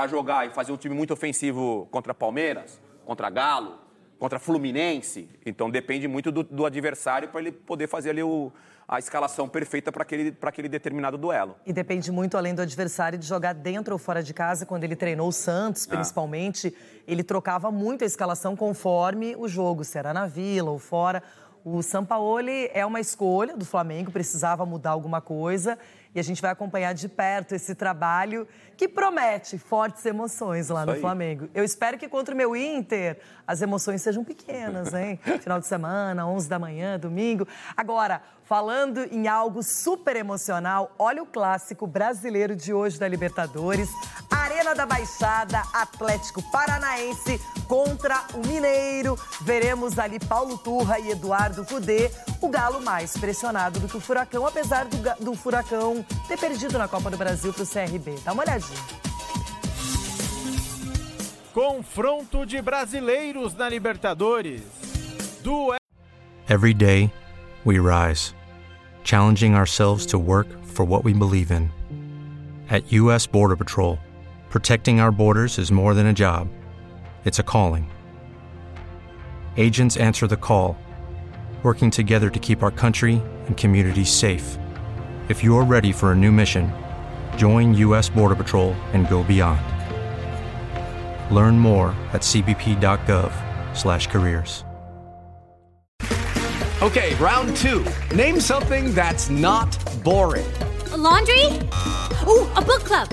Para jogar e fazer um time muito ofensivo contra Palmeiras, contra Galo, contra Fluminense. Então depende muito do, do adversário para ele poder fazer ali o, a escalação perfeita para aquele, aquele determinado duelo. E depende muito, além do adversário, de jogar dentro ou fora de casa. Quando ele treinou o Santos, Ah. principalmente, ele trocava muito a escalação conforme o jogo, se era na Vila ou fora. O Sampaoli é uma escolha do Flamengo, precisava mudar alguma coisa. E a gente vai acompanhar de perto esse trabalho que promete fortes emoções lá no aí. Flamengo. Eu espero que contra o meu Inter as emoções sejam pequenas, hein? Final de semana, 11 da manhã, domingo. Agora, falando em algo super emocional, olha o clássico brasileiro de hoje da Libertadores. Arena da Baixada, Atlético Paranaense contra o Mineiro. Veremos ali Paulo Turra e Eduardo Cudê, o galo mais pressionado do que o Furacão, apesar do, do Furacão ter perdido na Copa do Brasil para o CRB. Dá uma olhadinha. Confronto de brasileiros na Libertadores. Duelo Every day, we rise, challenging ourselves to work for what we believe in. At U.S. Border Patrol, protecting our borders is more than a job, it's a calling. Agents answer the call, working together to keep our country and communities safe. If you're ready for a new mission, join U.S. Border Patrol and go beyond. Learn more at cbp.gov/careers. Okay, round two. Name something that's not boring. A laundry? Ooh, a book club.